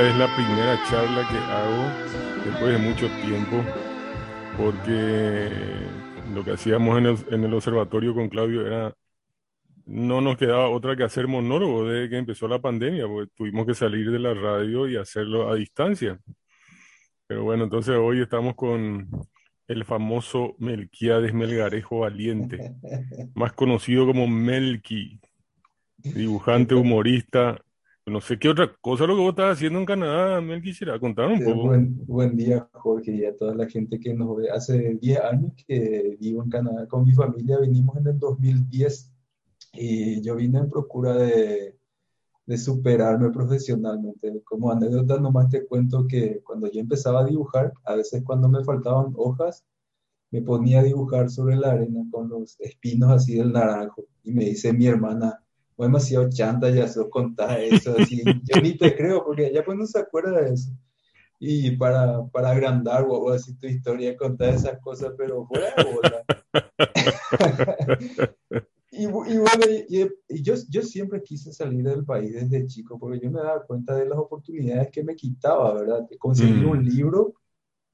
Esta es la primera charla que hago después de mucho tiempo, porque lo que hacíamos en el, en el observatorio con Claudio era, no nos quedaba otra que hacer monólogo desde que empezó la pandemia, porque tuvimos que salir de la radio y hacerlo a distancia. Pero bueno, entonces hoy estamos con el famoso Melquiades Melgarejo Valiente, más conocido como Melqui, dibujante, humorista. No sé qué otra cosa lo que vos estás haciendo en Canadá, Mel, quisiera contar un Eh, poco. Buen, buen día, Jorge, y a toda la gente que nos ve. Hace 10 años que vivo en Canadá con mi familia, vinimos en el 2010 y yo vine en procura de, de superarme profesionalmente. Como anécdota, nomás te cuento que cuando yo empezaba a dibujar, a veces cuando me faltaban hojas, me ponía a dibujar sobre la arena con los espinos así del naranjo. Y me dice mi hermana, "Vos demasiado chanta, ya sos contás eso, así. Yo ni te creo, porque ella pues no se acuerda de eso. Y para, para agrandar o así tu historia, contar esas cosas, pero fuera. Y, y bueno, y, y- yo, yo siempre quise salir del país desde chico, porque yo me daba cuenta de las oportunidades que me quitaba, ¿verdad? Conseguir Mm. un libro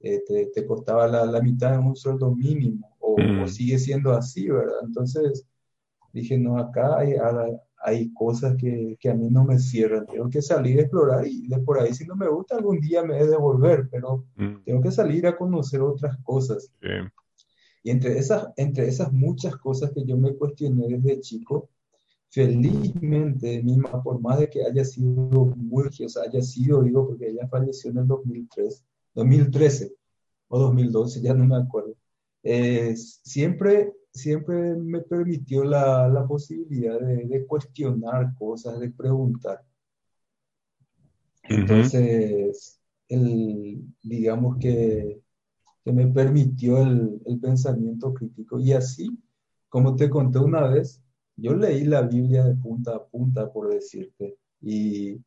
eh, te, te costaba la, la mitad de un sueldo mínimo, o, Mm. o sigue siendo así, ¿verdad? Entonces dije, no, acá hay, hay- hay cosas que, que a mí no me cierran, tengo que salir a explorar y de por ahí si no me gusta algún día me he de volver, pero Mm, tengo que salir a conocer otras cosas. sí. Y entre esas, entre esas muchas cosas que yo me cuestioné desde chico, felizmente mi mamá, por más de que haya sido muy, sea, haya sido, digo, porque ella falleció en el 2003, 2013 o 2012, ya no me acuerdo, eh, siempre, siempre me permitió la, la posibilidad de, de cuestionar cosas, de preguntar. Entonces, el, digamos que, que me permitió el, el pensamiento crítico. Y así, como te conté una vez, yo leí la Biblia de punta a punta, por decirte, y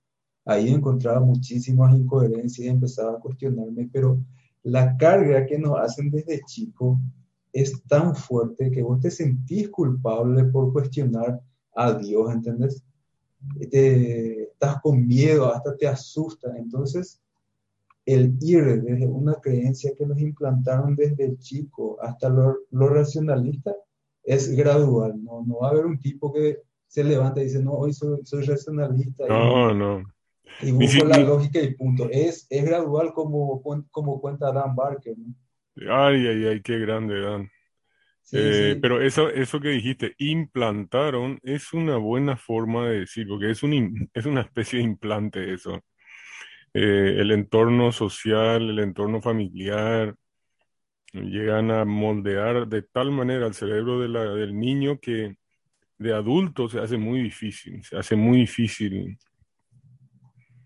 ahí encontraba muchísimas incoherencias y empezaba a cuestionarme, pero la carga que nos hacen desde chico es tan fuerte que vos te sentís culpable por cuestionar a Dios, ¿entendés? te, estás con miedo, hasta te asusta. Entonces, el ir desde una creencia que nos implantaron desde chico hasta lo, lo racionalista es gradual. ¿no? no va a haber un tipo que se levanta y dice, no, hoy soy, soy racionalista y, No, no. y busco si- la ni- lógica y punto. Es, es gradual como, como cuenta Dan Barker. ¿no? Ay, ay, ay, qué grande, Dan. Sí, Eh, sí. pero eso, eso que dijiste, implantaron, es una buena forma de decir, porque es un, es una especie de implante eso. Eh, el entorno social, el entorno familiar, llegan a moldear de tal manera el cerebro de la- del niño que de adulto se hace muy difícil, se hace muy difícil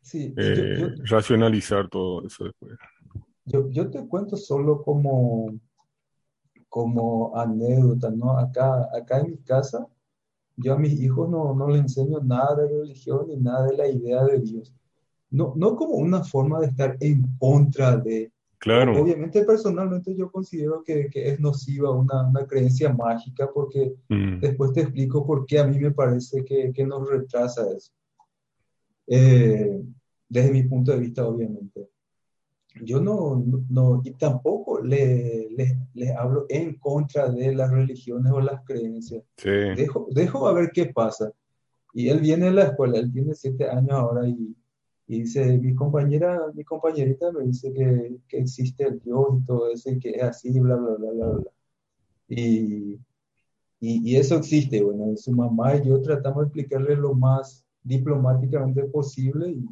Sí, yo, eh, yo, racionalizar todo eso después. Yo, yo te cuento solo como, como anécdota, ¿no? Acá, acá en mi casa, yo a mis hijos no, no les enseño nada de religión ni nada de la idea de Dios. No, no como una forma de estar en contra de... Claro, Obviamente, personalmente yo considero que, que es nociva una, una creencia mágica porque mm, después te explico por qué a mí me parece que, que nos retrasa eso. Eh, desde mi punto de vista, obviamente. Yo no, no, y tampoco le, le- les hablo en contra de las religiones o las creencias. sí, Dejo, dejo a ver qué pasa. Y él viene a la escuela, él tiene siete años ahora y, y dice, mi compañera, mi compañerita me dice que, que existe el Dios y todo eso y que es así, bla, bla, bla, bla, bla. Y, y, y eso existe. Bueno, su mamá y yo tratamos de explicarle lo más diplomáticamente posible y,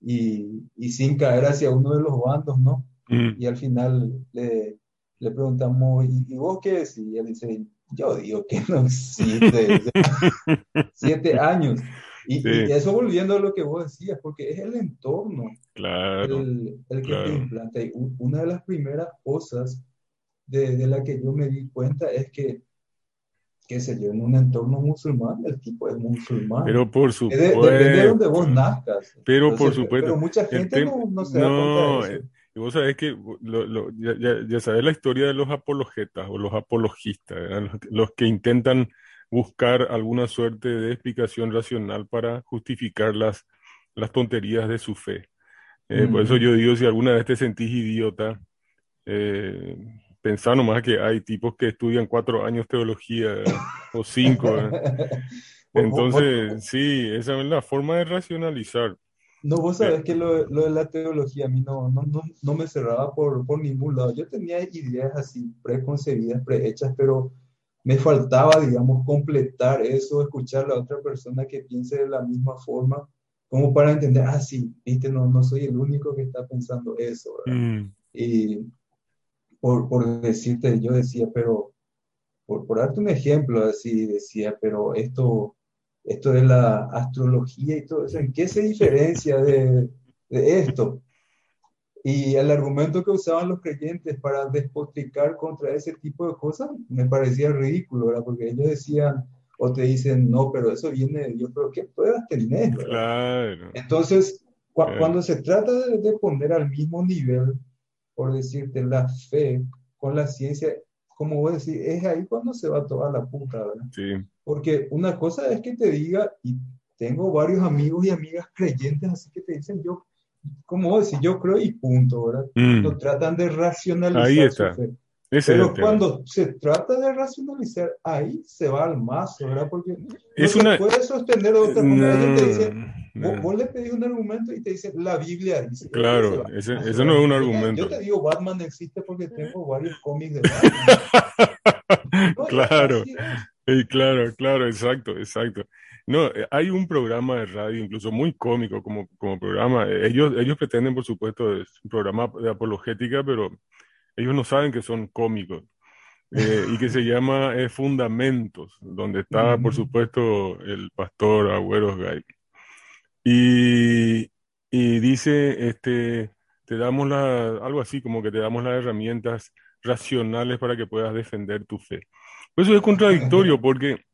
y, y sin caer hacia uno de los bandos, ¿no? mm, Y al final le, le preguntamos, ¿y, y vos qué decís? Y él dice, yo digo que no existe. Siete años. Y, sí, y eso volviendo a lo que vos decías, porque es el entorno claro, el, el que te claro. implanta. Y una de las primeras cosas de, de la que yo me di cuenta es que, qué sé yo, en un entorno musulmán, el tipo es musulmán. Pero por Eh, de- depende de donde vos supuesto, nazcas. pero por Entonces, pe- supuesto, pero mucha gente no, no se da cuenta de no, eso. eh, y vos sabés que lo- lo- ya, ya, ya sabés la historia de los apologetas o los apologistas. Los, que los que intentan buscar alguna suerte de explicación racional para justificar las, las tonterías de su fe. Eh, por eso yo digo, si alguna vez te sentís idiota, eh, pensá nomás que hay tipos que estudian cuatro años teología. O cinco, vos- Entonces, sí, esa es la forma de racionalizar. no, vos Eh, sabés que lo, lo de la teología a mí no, no, no, no me cerraba por, por ningún lado. Yo tenía ideas así preconcebidas, prehechas, pero me faltaba, digamos, completar eso, escuchar a la otra persona que piense de la misma forma, como para entender, ah, sí, viste, no, no soy el único que está pensando eso, ¿verdad? mm, Y por, por decirte, yo decía, pero, por, por darte un ejemplo, así decía, pero esto, esto de la astrología y todo eso, ¿en qué se diferencia de, de esto? Y el argumento que usaban los creyentes para despotricar contra ese tipo de cosas me parecía ridículo, ¿verdad? Porque ellos decían, o te dicen, no, pero eso viene de Dios, pero ¿qué pruebas tenés, claro, Entonces, cu- claro. cuando se trata de, de poner al mismo nivel, por decirte, la fe con la ciencia, como vos decís, es ahí cuando se va toda la puta, ¿verdad? Sí, Porque una cosa es que te diga, y tengo varios amigos y amigas creyentes, así que te dicen, yo, como vos decís, yo creo y punto, ¿verdad? mm, No tratan de ahí racionalizar su está, fe. Ese es Pero cuando se trata de racionalizar, ahí se va al mazo, ¿verdad? Porque no Es se una... puede sostener de otra forma. Ellos te dicen, No, Vos, no, vos le pedís un argumento y te dicen, la Biblia dice, y se claro, ese, No se ese va. no es un argumento. yo te digo, Batman existe porque tengo varios cómics de Batman. No, y Claro, es. eh, claro, claro, exacto, exacto. No, eh, hay un programa de radio, incluso muy cómico como, como programa. Eh, Ellos, ellos pretenden, por supuesto, es un programa de apologética, pero ellos no saben que son cómicos. eh, y que se llama eh, Fundamentos, donde está, por supuesto, el pastor Agüeros Gay. Y, y dice, este, te damos la, algo así como que te damos las herramientas racionales para que puedas defender tu fe. Pues eso es contradictorio porque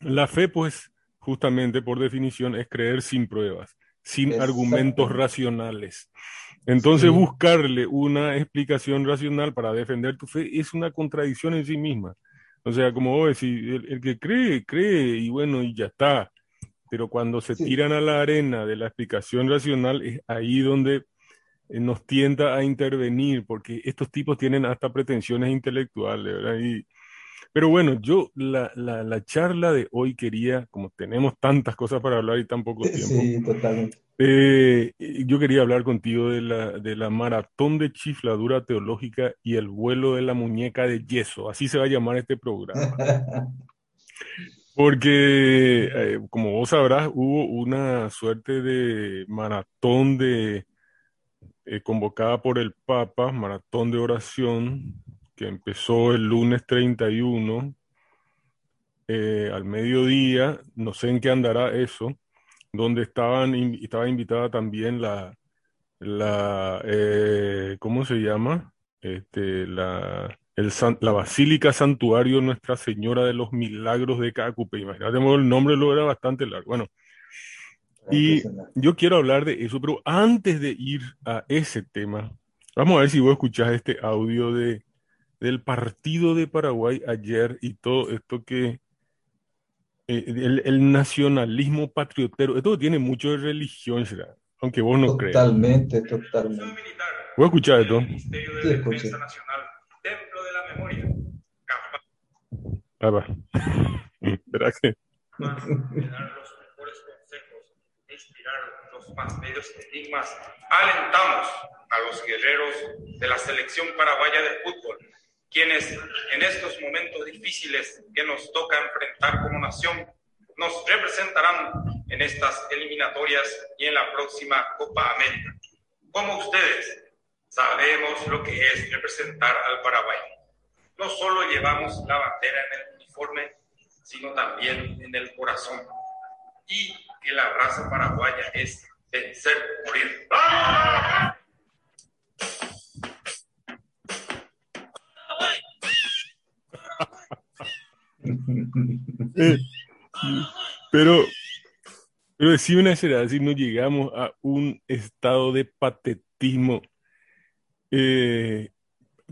la fe, pues, justamente por definición, es creer sin pruebas, sin argumentos racionales. Entonces, Sí, buscarle una explicación racional para defender tu fe es una contradicción en sí misma. O sea, como vos decís, el, el que cree, cree y bueno, y ya está. Pero cuando se sí, tiran a la arena de la explicación racional, es ahí donde eh, nos tienta a intervenir, porque estos tipos tienen hasta pretensiones intelectuales, ¿verdad? Y, pero bueno, yo la, la, la charla de hoy quería, como tenemos tantas cosas para hablar y tan poco tiempo, sí, totalmente. eh, yo quería hablar contigo de la, de la maratón de chifladura teológica y el vuelo de la muñeca de yeso. Así se va a llamar este programa. Porque, eh, como vos sabrás, hubo una suerte de maratón de, eh, convocada por el Papa, maratón de oración, que empezó el lunes 31 eh, al mediodía, no sé en qué andará eso, donde estaban, estaba invitada también la, la, eh, ¿cómo se llama? Este, la, el la Basílica Santuario Nuestra Señora de los Milagros de Cacupe. Imagínate, el nombre lo era bastante largo. Bueno, y yo quiero hablar de eso, pero antes de ir a ese tema, vamos a ver si vos escuchás este audio de, del partido de Paraguay ayer y todo esto que eh, el, el nacionalismo patriotero, esto tiene mucho de religión, será, aunque vos no creas. Totalmente, totalmente. Voy a escuchar esto. Ministerio de Sí, Defensa. Nacional, Templo de la Memoria, capaz Ah, va. Espera que- de dar los mejores consejos e inspirar los más bellos enigmas, alentamos a los guerreros de la selección paraguaya de fútbol, quienes en estos momentos difíciles que nos toca enfrentar como nación, nos representarán en estas eliminatorias y en la próxima Copa América. Como ustedes, sabemos lo que es representar al Paraguay. No solo llevamos la bandera en el uniforme, sino también en el corazón. Y que la raza paraguaya es vencer morir. Eh, Pero, pero decime una seriedad, si no llegamos a un estado de patetismo. Eh,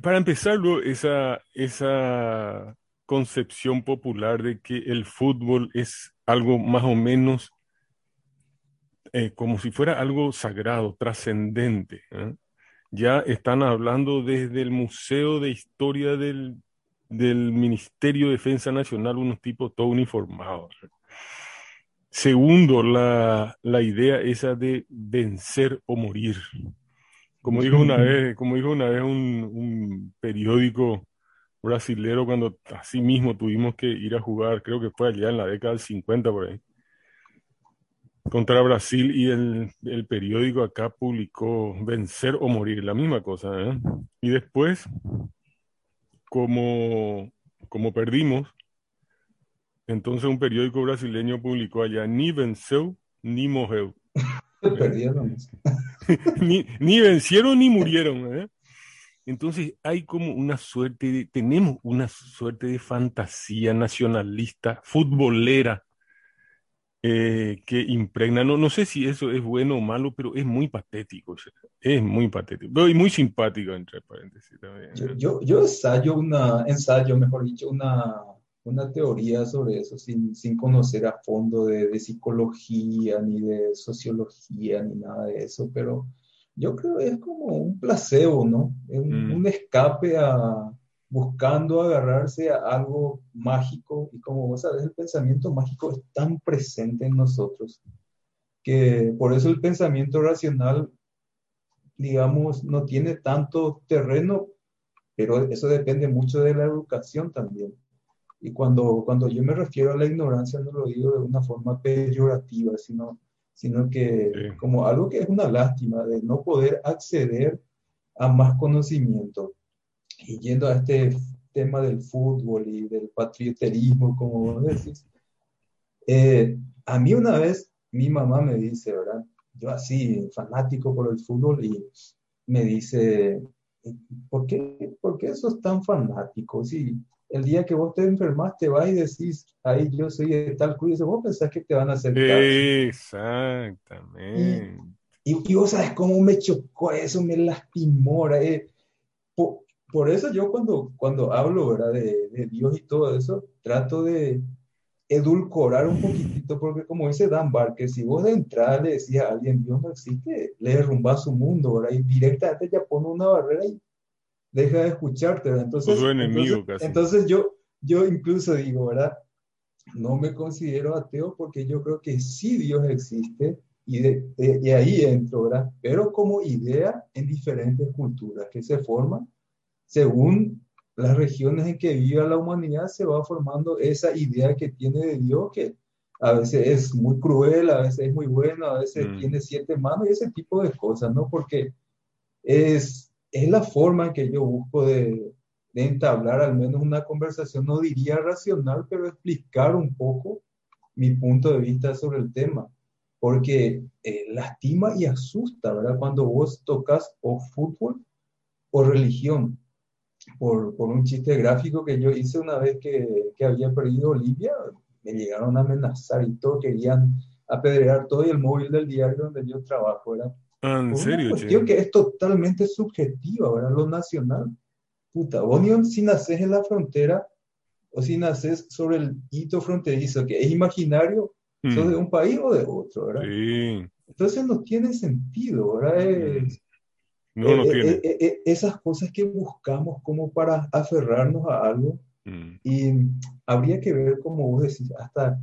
para empezar, luego, esa, esa concepción popular de que el fútbol es algo más o menos eh, como si fuera algo sagrado, trascendente. ¿eh? Ya están hablando desde el Museo de Historia del, del Ministerio de Defensa Nacional, unos tipos todo uniformados. Segundo, la, la idea esa de vencer o morir. Como dijo una vez, como dijo una vez un, un periódico brasilero cuando así mismo tuvimos que ir a jugar, creo que fue allá en la década del 50 por ahí, contra Brasil y el, el periódico acá publicó vencer o morir, la misma cosa. ¿eh? Y después, como, como perdimos, entonces un periódico brasileño publicó allá ni venceu ni morreu. Perdieron. ni, ni vencieron ni murieron. ¿eh? Entonces hay como una suerte de, tenemos una suerte de fantasía nacionalista, futbolera, eh, que impregna. No, no sé si eso es bueno o malo, pero es muy patético. o sea, es muy patético. Y muy simpático, entre paréntesis también. Yo, yo, yo ensayo una, ensayo, mejor dicho, una, una teoría sobre eso sin, sin conocer a fondo de, de psicología, ni de sociología, ni nada de eso, pero yo creo que es como un placebo, ¿no? Es un, Mm. un escape a buscando agarrarse a algo mágico y como vos sabés, el pensamiento mágico es tan presente en nosotros que por eso el pensamiento racional, digamos, no tiene tanto terreno pero eso depende mucho de la educación también. Y cuando, cuando yo me refiero a la ignorancia, no lo digo de una forma peyorativa, sino, sino que Sí. como algo que es una lástima de no poder acceder a más conocimiento. Y yendo a este tema del fútbol y del patrioterismo, como vos decís, eh, a mí una vez mi mamá me dice, ¿verdad? Yo así, fanático por el fútbol, y me dice, ¿por qué, por qué sos tan fanático? Si el día que vos te enfermas te vas y decís, ahí yo soy de tal club, y vos pensás que te van a hacer caso. Exactamente. Y, y vos sabes cómo me chocó eso, me lastimó. eh. Por, por eso yo cuando, cuando hablo ¿verdad? De, de Dios y todo eso, trato de edulcorar un poquitito, porque como dice Dan Barker, si vos de entrada le decís a alguien Dios no existe, le derrumbas su mundo, ¿verdad? Y directamente ya pone una barrera y deja de escucharte, ¿verdad? Entonces, enemigo entonces, casi. entonces yo, yo incluso digo, ¿verdad? No me considero ateo porque yo creo que sí Dios existe y, de, de- y ahí entro, ¿verdad? Pero como idea en diferentes culturas que se forman según las regiones en que vive la humanidad, se va formando esa idea que tiene de Dios que a veces es muy cruel, a veces es muy bueno, a veces Mm. tiene siete manos y ese tipo de cosas, ¿no? Porque es, es la forma en que yo busco de, de entablar al menos una conversación, no diría racional, pero explicar un poco mi punto de vista sobre el tema. porque eh, lastima y asusta, ¿verdad? Cuando vos tocas o fútbol o religión. Por, por un chiste gráfico que yo hice una vez que, que había perdido Olivia, me llegaron a amenazar y todo, querían apedrear todo y el móvil del diario donde yo trabajo, ¿verdad? Ah, ¿En serio, una che? cuestión que es totalmente subjetiva, ¿verdad? Lo nacional. Puta, vos ni si naces en la frontera o si naces sobre el hito fronterizo, que es imaginario, Mm, sos de un país o de otro, ¿verdad? Sí, Entonces no tiene sentido, ¿verdad? Es- no, no eh, tiene. eh, eh, eh, esas cosas que buscamos como para aferrarnos a algo Mm, y habría que ver, como vos decís, hasta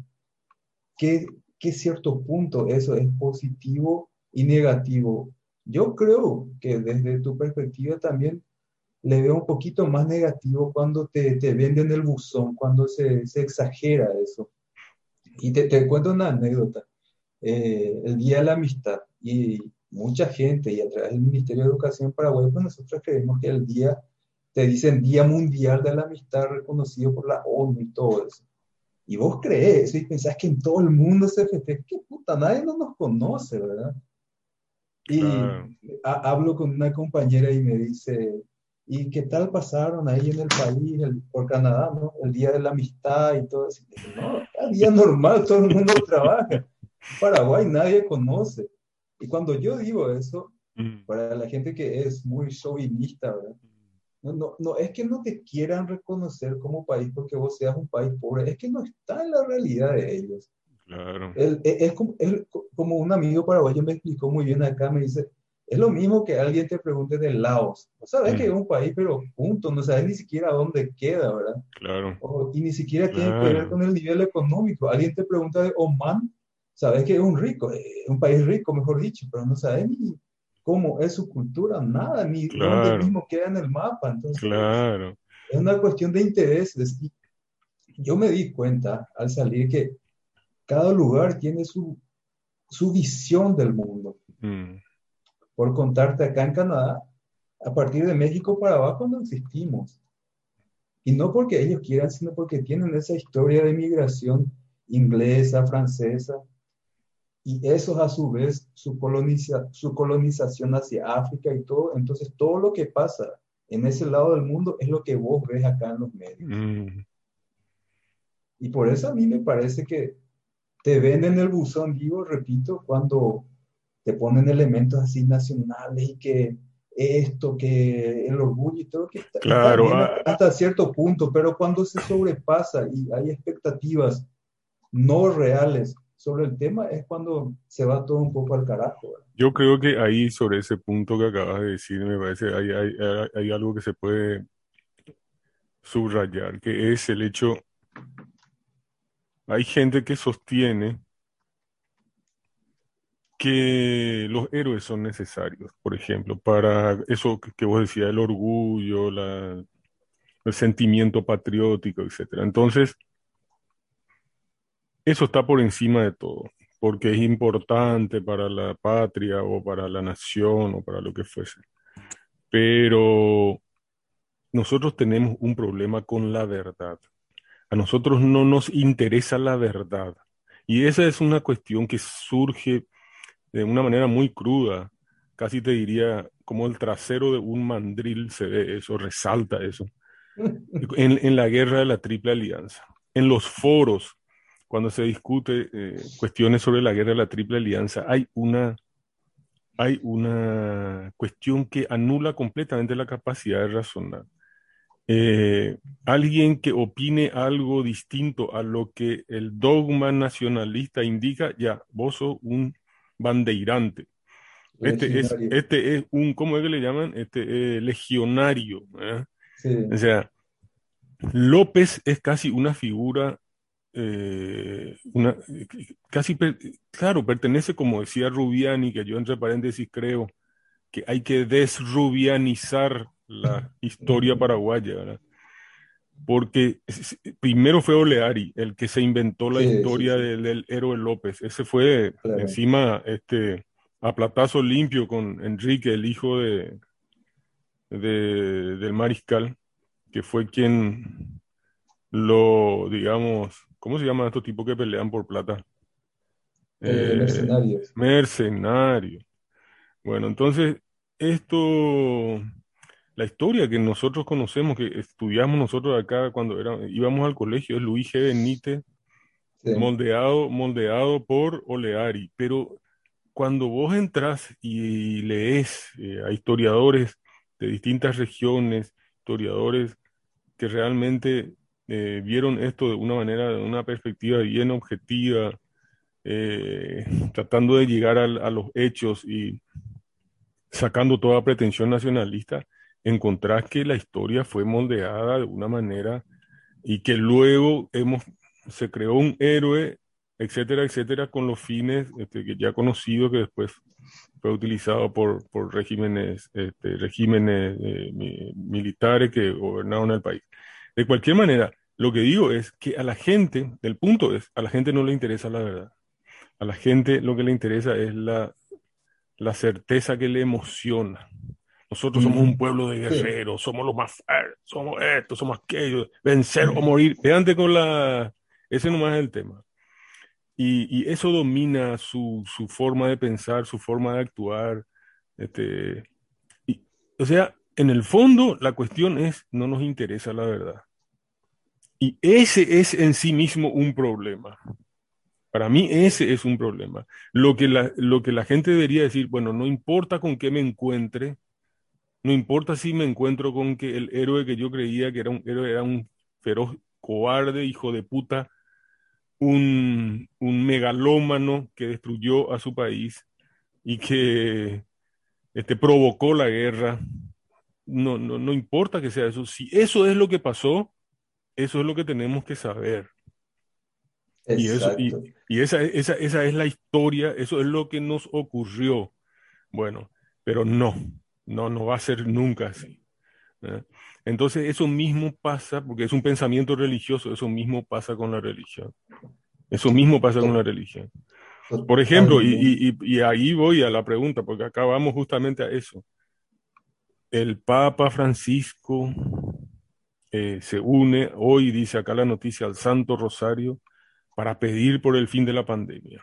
qué, qué cierto punto eso es positivo y negativo. Yo creo que desde tu perspectiva también le veo un poquito más negativo cuando te, te venden el buzón, cuando se, se exagera eso. Y te, te cuento una anécdota. Eh, el Día de la Amistad y mucha gente y a través del Ministerio de Educación Paraguay, pues nosotros creemos que el día, te dicen Día Mundial de la Amistad reconocido por la ONU y todo eso. Y vos crees eso y pensás que en todo el mundo se festeja. ¿Qué puta? Nadie no nos conoce, ¿verdad? Y Claro. ha- hablo con una compañera y me dice, ¿y qué tal pasaron ahí en el país, el- por Canadá, ¿no? El Día de la Amistad y todo eso. Y dije, no, día normal, todo el mundo trabaja. Paraguay nadie conoce. Y cuando yo digo eso, mm, para la gente que es muy chauvinista, ¿verdad? No, no, no es que no te quieran reconocer como país porque vos seas un país pobre, es que no está en la realidad de ellos. claro. El- es, es como, es como un amigo paraguayo me explicó muy bien acá, me dice, es lo mismo que alguien te pregunte de Laos. No sabes Mm. que es un país, pero punto, no sabes ni siquiera dónde queda, ¿verdad? Claro. O- y ni siquiera tiene que ver con el nivel económico. Alguien te pregunta de Oman, sabes que es un rico, eh, un país rico, mejor dicho, pero no sabes ni cómo es su cultura, nada, ni Claro. dónde mismo queda en el mapa. Entonces, Claro. es una cuestión de intereses. Y yo me di cuenta al salir que cada lugar tiene su, su visión del mundo. Mm, Por contarte, acá en Canadá, a partir de México para abajo no existimos. Y no porque ellos quieran, sino porque tienen esa historia de migración inglesa, francesa, y eso a su vez, su, coloniza- su colonización hacia África y todo. Entonces, todo lo que pasa en ese lado del mundo es lo que vos ves acá en los medios. mm, Y por eso a mí me parece que te ven en el buzón, digo, repito, cuando te ponen elementos así nacionales y que esto, que el orgullo y todo, que está, Claro, ah. hasta cierto punto, pero cuando se sobrepasa y hay expectativas no reales sobre el tema, es cuando se va todo un poco al carajo. Yo creo que ahí, sobre ese punto que acabas de decir, me parece hay, hay, hay- algo que se puede subrayar, que es el hecho, hay gente que sostiene que los héroes son necesarios, por ejemplo, para eso que, vos decías, el orgullo, la, el sentimiento patriótico, etcétera. Entonces, eso está por encima de todo, porque es importante para la patria o para la nación o para lo que fuese. Pero nosotros tenemos un problema con la verdad. A nosotros no nos interesa la verdad. Y esa es una cuestión que surge de una manera muy cruda, casi te diría como el trasero de un mandril se ve eso, resalta eso, en, en la guerra de la Triple Alianza. En los foros, cuando se discute eh, cuestiones sobre la guerra de la Triple Alianza, hay una, hay una cuestión que anula completamente la capacidad de razonar. Eh, alguien que opine algo distinto a lo que el dogma nacionalista indica, ya, vos sos un bandeirante. Este es, este es un, ¿cómo es que le llaman? Este eh, legionario. ¿eh? Sí, O sea, López es casi una figura, eh, una, casi, per- claro, pertenece, como decía Rubiani, que yo entre paréntesis creo que hay que desrubianizar la historia paraguaya, ¿verdad? Porque primero fue Oleari el que se inventó la Sí, sí, historia sí. del, del héroe López. Ese fue Claro. encima este, a platazo limpio con Enrique, el hijo de, de- del mariscal, que fue quien lo, digamos, ¿cómo se llaman estos tipos que pelean por plata? Eh, Eh, mercenarios. mercenario. Bueno, entonces, esto, la historia que nosotros conocemos, que estudiamos nosotros acá cuando era- íbamos al colegio, es Luis G. Benítez, Sí. moldeado, moldeado por Oleari. Pero cuando vos entras y lees eh, a historiadores de distintas regiones, historiadores que realmente eh, vieron esto de una manera, de una perspectiva bien objetiva, eh, tratando de llegar al- a los hechos y sacando toda pretensión nacionalista, encontrás que la historia fue moldeada de una manera y que luego hemos, se creó un héroe, etcétera, etcétera, con los fines este, que ya conocido que después fue utilizado por, por regímenes, este, regímenes eh, mi- militares que gobernaron el país. De cualquier manera, lo que digo es que a la gente, el punto es, a la gente no le interesa la verdad. A la gente lo que le interesa es la, la certeza que le emociona. Nosotros somos un pueblo de Sí. guerreros, somos los más fuertes, somos esto, somos aquello, vencer o morir. Veante con la... Ese nomás es el tema. Y, y eso domina su, su forma de pensar, su forma de actuar. Este, y, o sea, en el fondo la cuestión es, no nos interesa la verdad. Y ese es en sí mismo un problema. Para mí ese es un problema. Lo que la, lo que la gente debería decir, bueno, no importa con qué me encuentre, no importa si me encuentro con que el héroe que yo creía que era un héroe era un feroz cobarde, hijo de puta, un, un megalómano que destruyó a su país y que este, provocó la guerra. No, no, no importa que sea eso. Si eso es lo que pasó, eso es lo que tenemos que saber. Y, eso, y, esa, esa, esa es la historia, eso es lo que nos ocurrió. Bueno, pero no, no, no va a ser nunca así. ¿eh? Entonces eso mismo pasa, porque es un pensamiento religioso, eso mismo pasa con la religión. Eso mismo pasa con la religión. Por ejemplo, y- y ahí voy a la pregunta, porque acá vamos justamente a eso. El Papa Francisco eh, se une hoy, dice acá la noticia, al Santo Rosario para pedir por el fin de la pandemia.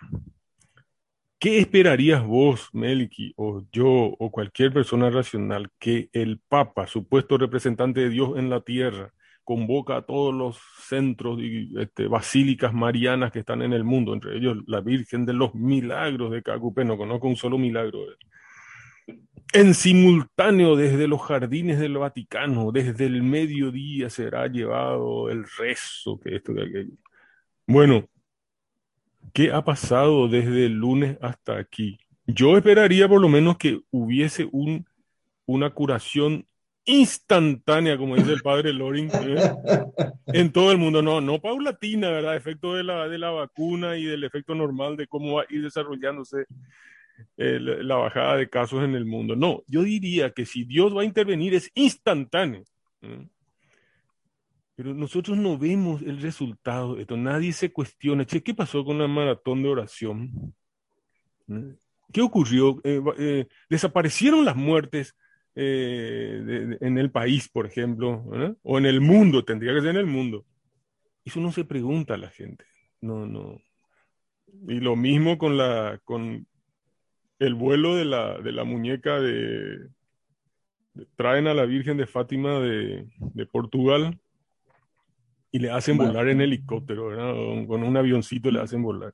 ¿Qué esperarías vos, Meliki, o yo, o cualquier persona racional, que el Papa, supuesto representante de Dios en la tierra, convoca a todos los centros y este, basílicas marianas que están en el mundo, entre ellos la Virgen de los Milagros de Cacupé, no conozco un solo milagro de él. En simultáneo, desde los jardines del Vaticano, desde el mediodía será llevado el rezo, que esto, que aquello. Bueno, ¿qué ha pasado desde el lunes hasta aquí? Yo esperaría por lo menos que hubiese un, una curación instantánea, como dice el padre Loring, ¿eh? en todo el mundo. No, no paulatina, ¿verdad? Efecto de la, de la vacuna y del efecto normal de cómo va a ir desarrollándose eh, la, bajada de casos en el mundo. No, yo diría que si Dios va a intervenir es instantáneo. Pero nosotros no vemos el resultado de esto. Nadie se cuestiona, che, ¿qué pasó con la maratón de oración? ¿Qué ocurrió? Eh, eh, desaparecieron las muertes eh, de- de- en el país, por ejemplo, o en el mundo, tendría que ser en el mundo. Eso no se pregunta a la gente. No, no. Y lo mismo con la, con el vuelo de la, de la muñeca de, de- traen a la Virgen de Fátima de, de Portugal y le hacen volar en helicóptero, ¿verdad? Con, con un avioncito le hacen volar.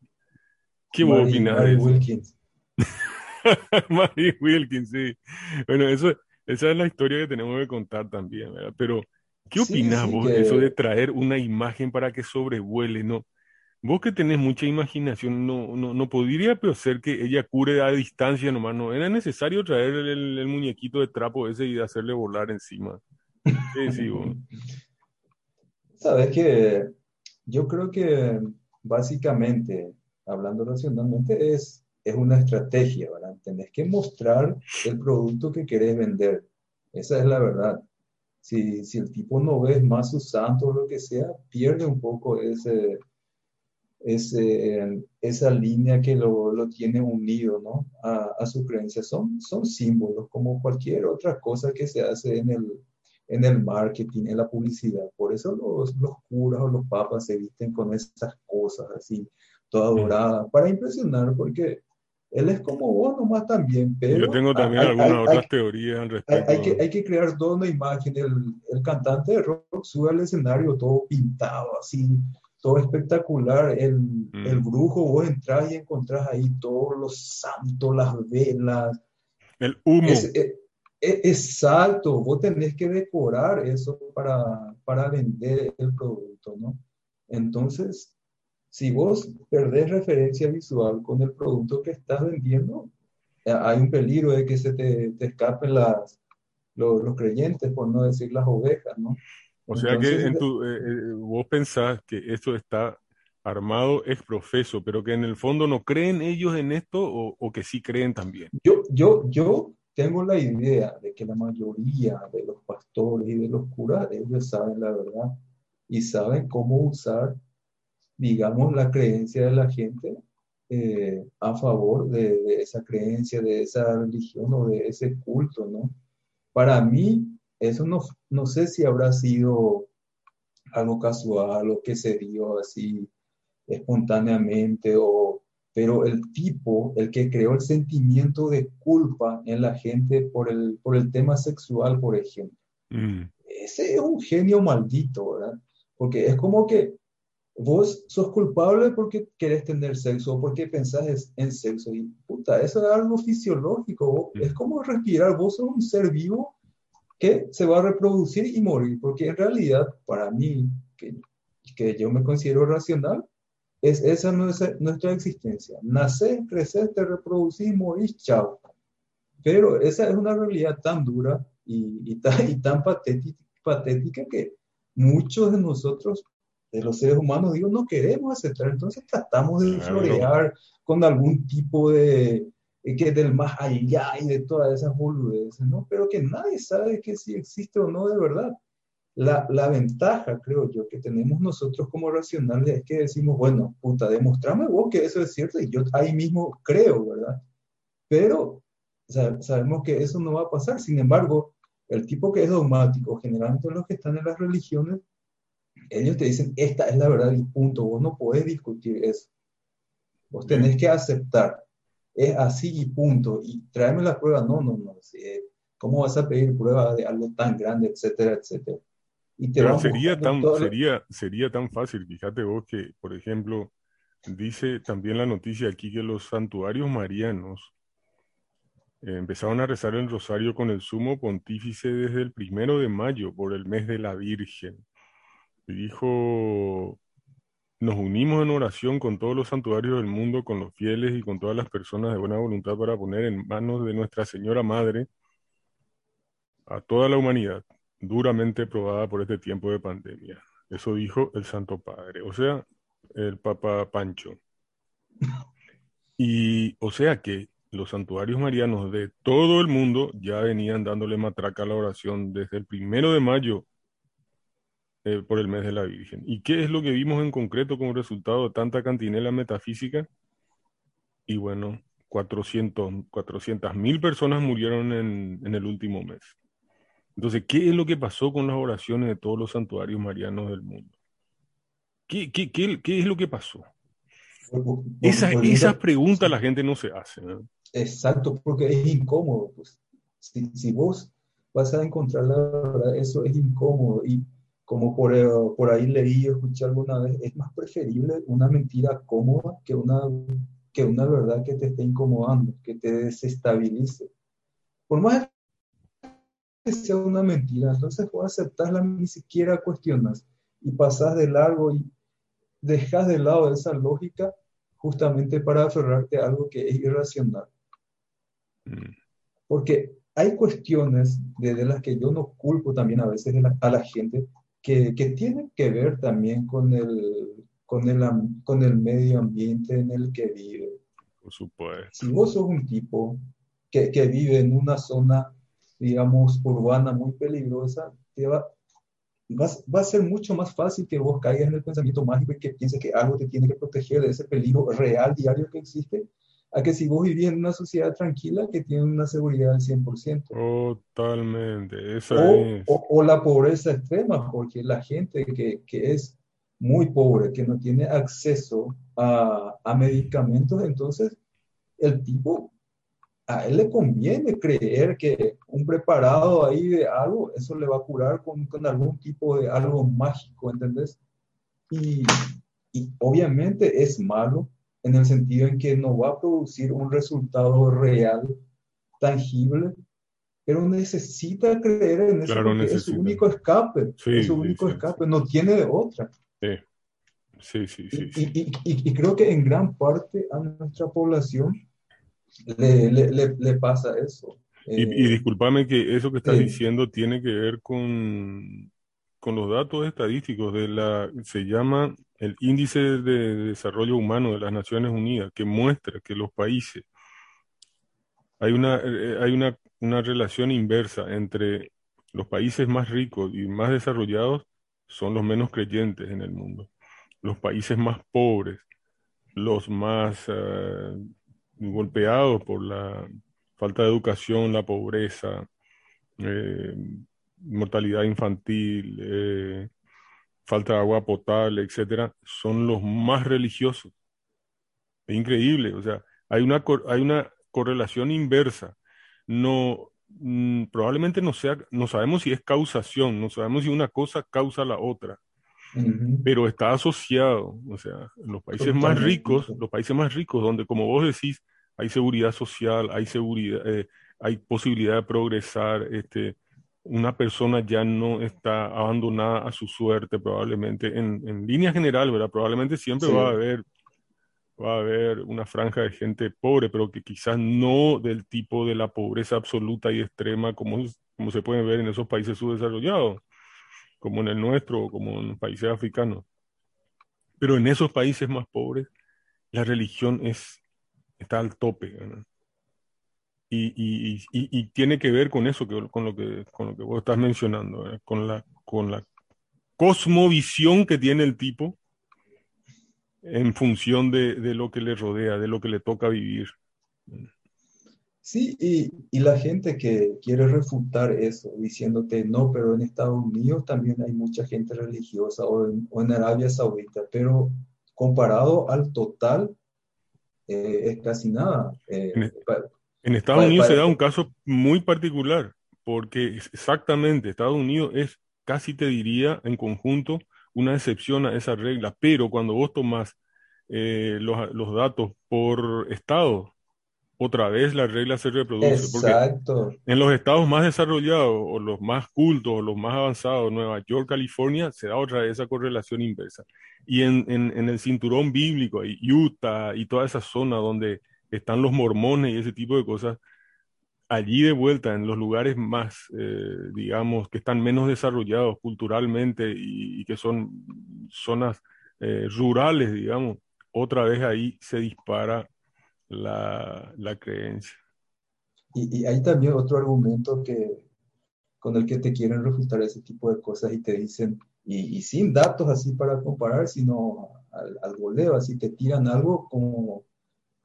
¿Qué vos Mary, opinás Mary de eso? Wilkins. Mary Wilkins, sí. Bueno, eso, esa es la historia que tenemos que contar también, ¿verdad? Pero, ¿qué opinás sí, vos de eso de traer una imagen para que sobrevuele, no? Vos que tenés mucha imaginación, no, no, no podría pero ser que ella cure a distancia nomás, no era necesario traer el, el muñequito de trapo ese y hacerle volar encima. Sí, sí, vos. sabes que yo creo que básicamente, hablando racionalmente, es, es una estrategia, ¿verdad? Tenés que mostrar el producto que querés vender. Esa es la verdad. Si, si el tipo no ves más su santo o lo que sea, pierde un poco ese, ese, esa línea que lo, lo tiene unido, ¿no? a, a su creencia. Son, son símbolos como cualquier otra cosa que se hace en el, en el marketing, en la publicidad. Por eso los, los curas o los papas se visten con esas cosas así, toda dorada, para impresionar, porque él es como vos nomás también, pero... Yo tengo también hay- algunas hay- otras hay- teorías al respecto. hay que, hay que crear toda una imagen. El, el cantante de rock sube al escenario todo pintado, así, todo espectacular. El, Mm. el brujo, vos entras y encontrás ahí todos los santos, las velas. El humo. Es, es- es- exacto, vos tenés que decorar eso para, para vender el producto, ¿no? Entonces, si vos perdés referencia visual con el producto que estás vendiendo, eh, hay un peligro de que se te, te escapen las, los, los creyentes, por no decir las ovejas, ¿no? O sea que Entonces, en tu, eh, eh, vos pensás que esto está armado ex profeso, pero que en el fondo no creen ellos en esto o, o que sí creen también. Yo, yo, yo tengo la idea de que la mayoría de los pastores y de los curas, ellos saben la verdad y saben cómo usar, digamos, la creencia de la gente eh, a favor de, de esa creencia, de esa religión o de ese culto, ¿no? Para mí, eso no, no sé si habrá sido algo casual o que se dio así espontáneamente o pero el tipo, el que creó el sentimiento de culpa en la gente por el, por el tema sexual, por ejemplo, Mm. ese es un genio maldito, ¿verdad? Porque es como que vos sos culpable porque querés tener sexo o porque pensás en sexo y puta, eso es algo fisiológico, vos- Mm. es como respirar, vos sos un ser vivo que se va a reproducir y morir, porque en realidad para mí, que, que yo me considero racional, es esa nuestra, nuestra existencia. Nacer, crecer, te reproducir, morir, chao. Pero esa es una realidad tan dura y, y tan, y tan patética, patética que muchos de nosotros, de los seres humanos, digo, no queremos aceptar. Entonces tratamos de Claro. florear con algún tipo de, que del más allá y de todas esas boludeces, ¿no? Pero que nadie sabe que si existe o no de verdad. La, la ventaja, creo yo, que tenemos nosotros como racionales es que decimos, bueno, puta, demostrame vos que eso es cierto y yo ahí mismo creo, ¿verdad? Pero sa- sabemos que eso no va a pasar. Sin embargo, el tipo que es dogmático, generalmente los que están en las religiones, ellos te dicen, esta es la verdad y punto, vos no podés discutir eso. Vos tenés que aceptar, es así y punto, y tráeme la prueba, no, no, no, sí, ¿cómo vas a pedir prueba de algo tan grande, etcétera, etcétera? Y te Pero van sería tan, sería, sería tan fácil, fíjate vos que, por ejemplo, dice también la noticia aquí que los santuarios marianos eh, empezaron a rezar el rosario con el sumo pontífice desde el primero de mayo por el mes de la Virgen. Y dijo, nos unimos en oración con todos los santuarios del mundo, con los fieles y con todas las personas de buena voluntad para poner en manos de Nuestra Señora Madre a toda la humanidad duramente probada por este tiempo de pandemia. Eso dijo el Santo Padre, o sea, el Papa Pancho. Y o sea que los santuarios marianos de todo el mundo ya venían dándole matraca a la oración desde el primero de mayo eh, por el mes de la Virgen. ¿Y qué es lo que vimos en concreto como resultado de tanta cantinela metafísica? Y bueno, 400 mil personas murieron en, en el último mes. Entonces, ¿qué es lo que pasó con las oraciones de todos los santuarios marianos del mundo? ¿Qué, qué, qué, qué es lo que pasó? Esas, esas preguntas la gente no se hace. ¿no? Exacto, porque es incómodo. Pues. Si, si vos vas a encontrar la verdad, eso es incómodo. Y como por, eh, por ahí leí o escuché alguna vez, es más preferible una mentira cómoda que una, que una verdad que te esté incomodando, que te desestabilice. Por más que sea una mentira, entonces vos aceptarla, ni siquiera cuestionas y pasás de largo y dejas de lado esa lógica justamente para aferrarte a algo que es irracional. Mm. Porque hay cuestiones de, de las que yo no culpo también a veces la- a la gente que, que tienen que ver también con el, con, el, con el medio ambiente en el que vive. Por supuesto. Si vos sos un tipo que, que vive en una zona, digamos, urbana muy peligrosa, te va, vas- va a ser mucho más fácil que vos caigas en el pensamiento mágico y que pienses que algo te tiene que proteger de ese peligro real diario que existe, a que si vos vivís en una sociedad tranquila que tiene una seguridad del 100%. Totalmente. Esa O, es. o- o la pobreza extrema, porque la gente que, que es muy pobre, que no tiene acceso a, a medicamentos, entonces el tipo, a él le conviene creer que un preparado ahí de algo, eso le va a curar con, con algún tipo de algo mágico, ¿entendés? Y, y obviamente es malo en el sentido en que no va a producir un resultado real, tangible, pero necesita creer en eso Claro, porque es su único escape, Sí, es su sí, único sí, escape, no tiene de otra. Sí, sí, sí, sí. Y, sí. y- y- y creo que en gran parte a nuestra población le, le- le- le pasa eso. Y, Eh, y discúlpame que eso que estás sí. diciendo tiene que ver con, con los datos estadísticos de la, se llama el Índice de Desarrollo Humano de las Naciones Unidas, que muestra que los países, hay una, eh, hay una, una relación inversa entre los países más ricos y más desarrollados son los menos creyentes en el mundo. Los países más pobres, los más eh, golpeados por la falta de educación, la pobreza, eh, mortalidad infantil, eh, falta de agua potable, etcétera, son los más religiosos. Es increíble, o sea, hay una, hay una correlación inversa. No, mm, probablemente no sea, no sabemos si es causación, no sabemos si una cosa causa la otra, pero está asociado, o sea, en los países más ricos, los países más ricos, donde como vos decís, hay seguridad social, hay seguridad, eh, hay posibilidad de progresar, este, una persona ya no está abandonada a su suerte, probablemente, en, en línea general, ¿verdad? Probablemente siempre Sí. va a haber, va a haber una franja de gente pobre, pero que quizás no del tipo de la pobreza absoluta y extrema como, como se puede ver en esos países subdesarrollados, como en el nuestro o como en países africanos. Pero en esos países más pobres, la religión es, está al tope, ¿verdad? Y, y- y- y tiene que ver con eso, que, con lo que, con lo que vos estás mencionando, ¿verdad? Con la, con la cosmovisión que tiene el tipo en función de, de lo que le rodea, de lo que le toca vivir. Sí, y, y la gente que quiere refutar eso, diciéndote, no, pero en Estados Unidos también hay mucha gente religiosa o en, o en Arabia Saudita, pero comparado al total, eh, es casi nada. Eh, En, en Estados Unidos se da un caso muy particular, porque exactamente Estados Unidos es casi te diría en conjunto una excepción a esa regla, pero cuando vos tomás eh, los, los datos por estado, otra vez la regla se reproduce, porque Exacto. en los estados más desarrollados o los más cultos o los más avanzados, Nueva York, California, se da otra vez esa correlación inversa. Y en, en, en el cinturón bíblico, Utah y toda esa zona donde están los mormones y ese tipo de cosas, allí de vuelta, en los lugares más, eh, digamos, que están menos desarrollados culturalmente y, que son zonas eh, rurales, digamos, otra vez ahí se dispara la, la creencia. Y, y hay también otro argumento que, con el que te quieren refutar ese tipo de cosas y te dicen, y, sin datos así para comparar, sino al, al así te tiran algo como,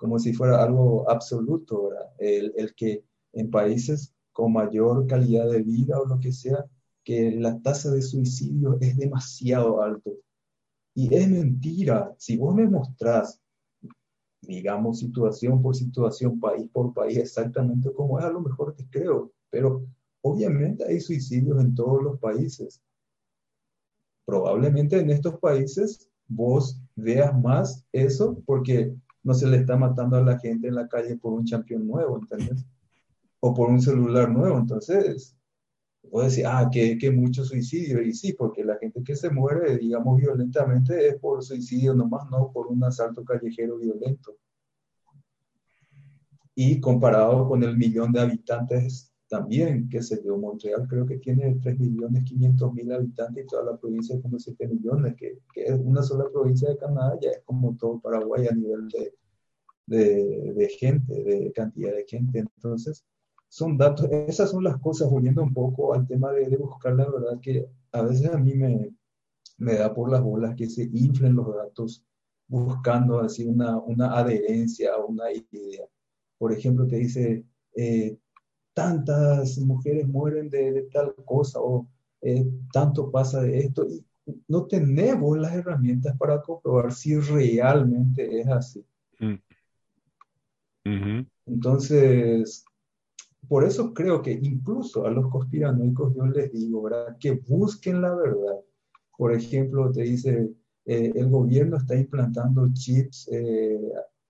como si fuera algo absoluto, ¿verdad? El, el que en países con mayor calidad de vida o lo que sea, que la tasa de suicidio es demasiado alto. Y es mentira. Si vos me mostrás, digamos, situación por situación, país por país, exactamente como es, a lo mejor te creo. Pero obviamente hay suicidios en todos los países. Probablemente en estos países vos veas más eso porque no se le está matando a la gente en la calle por un champión nuevo, ¿entendés? O por un celular nuevo. Entonces, vos decís, ah, que, que mucho suicidio. Y sí, porque la gente que se muere, digamos, violentamente es por suicidio nomás, no por un asalto callejero violento. Y comparado con el millón de habitantes también, qué sé yo, Montreal creo que tiene 3 millones 500 mil habitantes y toda la provincia como 7 millones, que, que es una sola provincia de Canadá, ya es como todo Paraguay a nivel de, de, de gente, de cantidad de gente. Entonces, son datos, esas son las cosas, volviendo un poco al tema de, de buscar la verdad, que a veces a mí me, me da por las bolas que se inflen los datos buscando así una, una adherencia a una idea. Por ejemplo, te dice, eh, tantas mujeres mueren de, de tal cosa o eh, tanto pasa de esto y no tenemos las herramientas para comprobar si realmente es así. Mm. Entonces, por eso creo que incluso a los conspiranoicos yo les digo, ¿verdad? Que busquen la verdad. Por ejemplo, te dice, eh, el gobierno está implantando chips eh,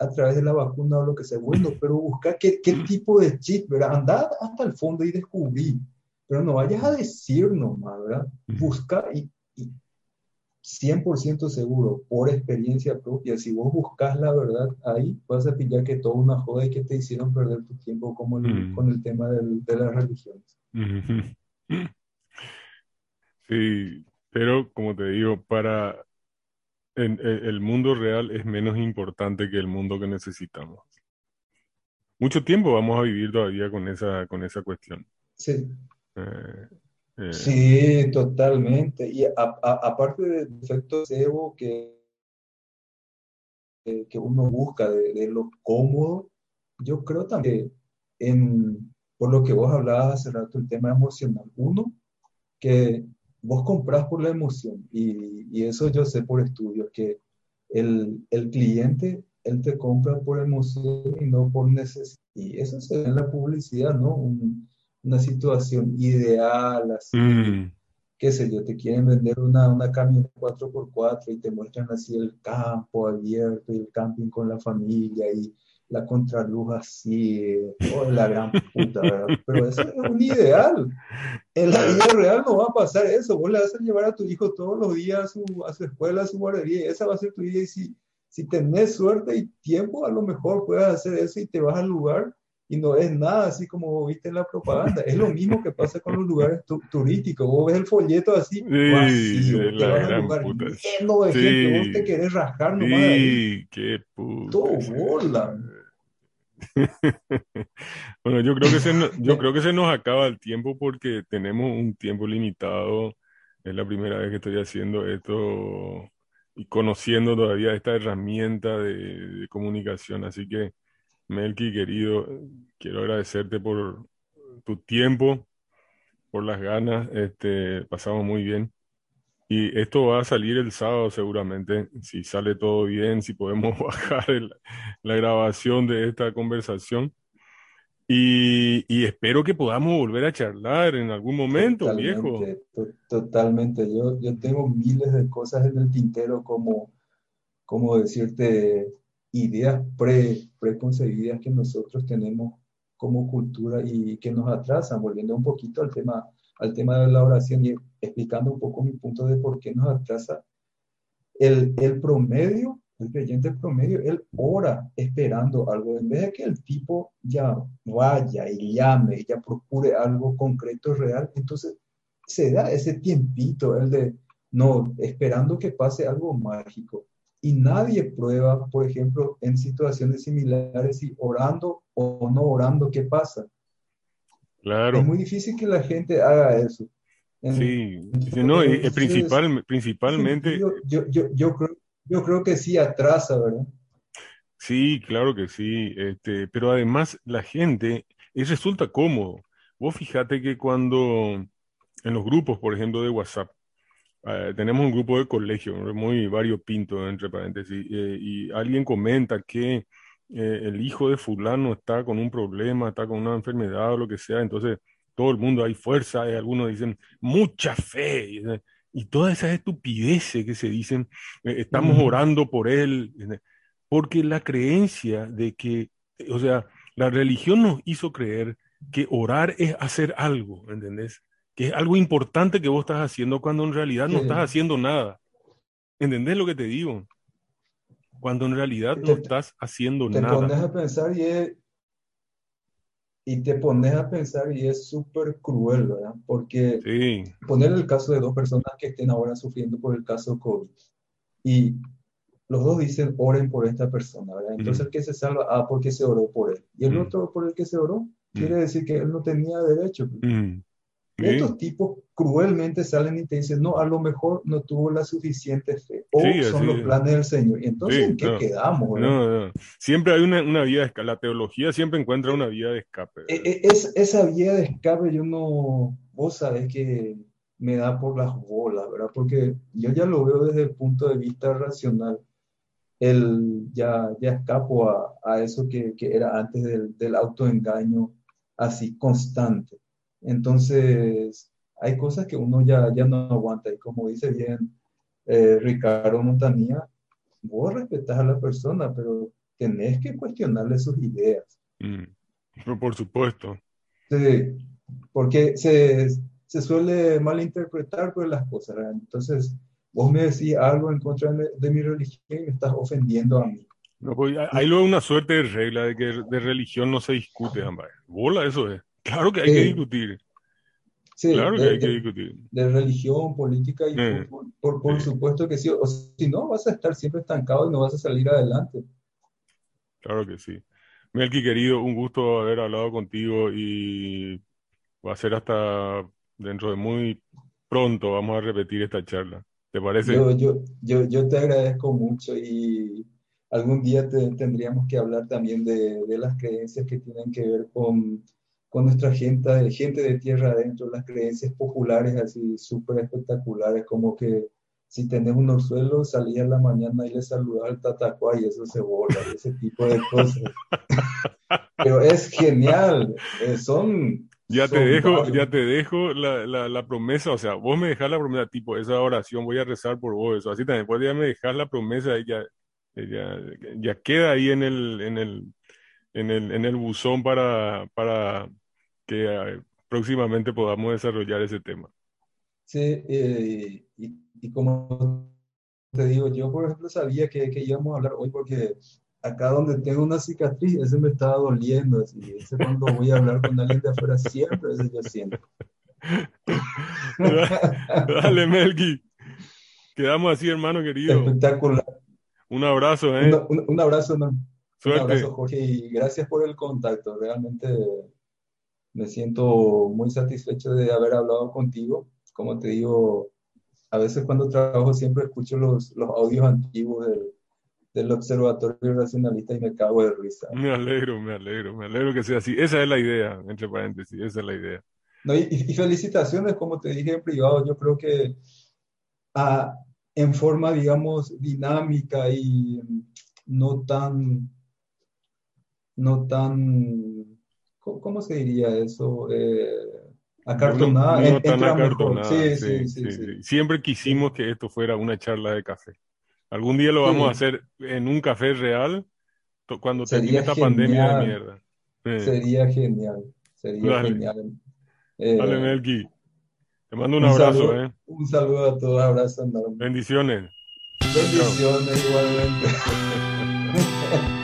a través de la vacuna o lo que sea. Bueno, pero busca qué, qué tipo de chip, ¿verdad? Anda hasta el fondo y descubrí. Pero no vayas a decir nomás, ¿verdad? Busca y, y 100% seguro, por experiencia propia, si vos buscas la verdad ahí, vas a pillar que toda una joda y que te hicieron perder tu tiempo como el- Mm. con el tema del- de las religiones. Sí, pero como te digo, para en- e- el mundo real es menos importante que el mundo que necesitamos. Mucho tiempo vamos a vivir todavía con esa, con esa cuestión. Sí, Eh, eh, sí, totalmente. Y aparte del efecto que, que que uno busca de, de lo cómodo, yo creo también en, por lo que vos hablabas hace rato, el tema emocional. Uno, que vos comprás por la emoción y, y eso yo sé por estudios, que el, el cliente, él te compra por emoción y no por necesidad. Y eso se ve en la publicidad, ¿no? Un- una situación ideal, así, mm, qué sé yo, te quieren vender una, una camioneta 4x4 y te muestran así el campo abierto y el camping con la familia y la contraluz así, eh, oh, la gran puta, ¿verdad? Pero eso es un ideal. En la vida real no va a pasar eso. Vos le vas a llevar a tu hijo todos los días a su, a su escuela, a su guardería, y esa va a ser tu vida. Y si, si tenés suerte y tiempo, a lo mejor puedes hacer eso y te vas al lugar y no es nada así como viste en la propaganda. Es lo mismo que pasa con los lugares tu- turísticos. Vos ves el folleto así Sí, vacío, te vas al lugar lleno de gente, vos te Sí, querés rajar nomás de ahí. sí, qué puta. Todo sí. bola. Bueno, yo creo que se nos, yo creo que se nos acaba el tiempo porque tenemos un tiempo limitado. Es la primera vez que estoy haciendo esto y conociendo todavía esta herramienta de, de comunicación. Así que, Melqui, querido, quiero agradecerte por tu tiempo, por las ganas. Este, pasamos muy bien. Y esto va a salir el sábado seguramente, si sale todo bien, si podemos bajar la grabación de esta conversación. Y, espero que podamos volver a charlar en algún momento, viejo. Totalmente, to- totalmente. Yo, yo tengo miles de cosas en el tintero como, como decirte, ideas pre, preconcebidas que nosotros tenemos como cultura y que nos atrasan, volviendo un poquito al tema, al tema de la oración y explicando un poco mi punto de por qué nos atrasa. El, el promedio, el creyente promedio, él ora esperando algo, en vez de que el tipo ya vaya y llame ya procure algo concreto, real, entonces se da ese tiempito, el de, no, esperando que pase algo mágico. Y nadie prueba, por ejemplo, en situaciones similares, si orando o no orando, ¿qué pasa? Es Claro, muy difícil que la gente haga eso. Sí. No, Entonces, principal, principalmente, sentido, yo, yo, yo creo, yo creo que sí atrasa, ¿verdad? sí, claro que sí. Este, pero además la gente, y resulta cómodo. Vos fíjate que cuando en los grupos, por ejemplo, de WhatsApp, eh, tenemos un grupo de colegio, muy variopinto, entre paréntesis, eh, y alguien comenta que eh, el hijo de fulano está con un problema, está con una enfermedad o lo que sea, entonces todo el mundo hay fuerza, y algunos dicen mucha fe, y, eh, y todas esas estupideces que se dicen, eh, estamos orando por él, eh, porque la creencia de que, o sea, la religión nos hizo creer que orar es hacer algo, ¿entendés? Que es algo importante que vos estás haciendo cuando en realidad no Sí. estás haciendo nada. ¿Entendés lo que te digo? Cuando en realidad no Te, estás haciendo te nada. pones a pensar y es, y te pones a pensar y es súper cruel, ¿verdad? Porque Sí, poner el caso de dos personas que estén ahora sufriendo por el caso COVID y los dos dicen oren por esta persona, ¿verdad? Entonces Mm. el que se salva, ah, porque se oró por él. Y el Mm. otro por el que se oró, quiere Mm. decir que él no tenía derecho. Sí, estos tipos cruelmente salen y te dicen, no, a lo mejor no tuvo la suficiente fe, o sí, son los es. planes del Señor. Y entonces, ¿en qué no, quedamos, no, no. Siempre hay una, una vía de escape. La teología siempre encuentra una vía de escape, E- ¿verdad? e- Es, esa vía de escape, yo no, vos sabés que me da por las bolas, ¿verdad? Porque yo ya lo veo desde el punto de vista racional. El, ya, ya escapo a, a eso que, que, era antes del, del autoengaño así constante. Entonces, hay cosas que uno ya, ya no aguanta. Y como dice bien eh, Ricardo Montanía, vos respetás a la persona, pero tenés que cuestionarle sus ideas. Mm, por supuesto. Sí, porque se, se suele malinterpretar pues, las cosas. Entonces, vos me decís algo en contra de, de, mi religión y me estás ofendiendo a mí. No, pues, hay luego una suerte de regla de que de religión no se discute, ambas. Bola, eso es. Claro que hay Sí. que discutir. Sí, Claro que de, hay que de- discutir. de religión, política y fútbol. Por, por sí. supuesto que sí. O si no, vas a estar siempre estancado y no vas a salir adelante. Claro que sí. Melqui, querido, un gusto haber hablado contigo y va a ser hasta dentro de muy pronto. Vamos a repetir esta charla. ¿Te parece? Yo, yo, yo, yo te agradezco mucho y algún día te- tendríamos que hablar también de, de las creencias que tienen que ver con, con nuestra gente, gente de tierra adentro, las creencias populares así súper espectaculares, como que si tenés un orzuelo, salís a la mañana y le saludás al tatacuá y eso se borra, ese tipo de cosas. Pero es genial, eh, son... Ya te dejo, varios. ya te dejo la, la, la promesa, o sea, vos me dejás la promesa, tipo, esa oración, voy a rezar por vos, eso, así también, después ya me dejás la promesa y ya, ya, ya queda ahí en el, en el, en el, en el buzón para, para que eh, próximamente podamos desarrollar ese tema. Sí, eh, y, y como te digo, yo por ejemplo sabía que, que íbamos a hablar hoy porque acá donde tengo una cicatriz, ese me estaba doliendo, así, ese cuando voy a hablar con alguien de afuera, siempre ese yo siento. Dale, Melqui. Quedamos así, hermano querido. Espectacular. Un abrazo, ¿eh? Un, un- un abrazo, ¿no? Un Suerte. abrazo, Jorge, y gracias por el contacto. Realmente me siento muy satisfecho de haber hablado contigo. Como te digo, a veces cuando trabajo siempre escucho los, los audios antiguos del, del Observatorio Racionalista y me cago de risa. Me alegro, me alegro, me alegro que sea así. Esa es la idea, entre paréntesis, esa es la idea. No, y, y felicitaciones, como te dije en privado, yo creo que ah, en forma, digamos, dinámica y no tan, no tan, ¿cómo, se diría eso? Eh, acartonada, No, no tan acartonada, Sí, sí, sí, sí. Siempre quisimos que esto fuera una charla de café. Algún día lo vamos a hacer en un café real cuando termine esta pandemia de genial. mierda. Eh, Sería genial, sería Dale. genial. Eh, Dale, Melqui. Te mando un un abrazo, saludo, ¿eh? un saludo a todos, abrazo enorme. Bendiciones. Bendiciones igualmente.